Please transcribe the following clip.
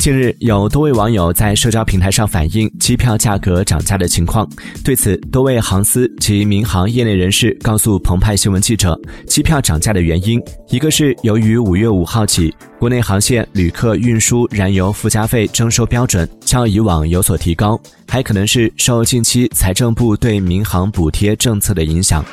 近日有多位网友在社交平台上反映机票价格涨价的情况对此多位航司及民航业内人士告诉澎湃新闻记者机票涨价的原因一个是由于五月五号起国内航线旅客运输燃油附加费征收标准较以往有所提高还可能是受近期财政部对民航补贴政策的影响。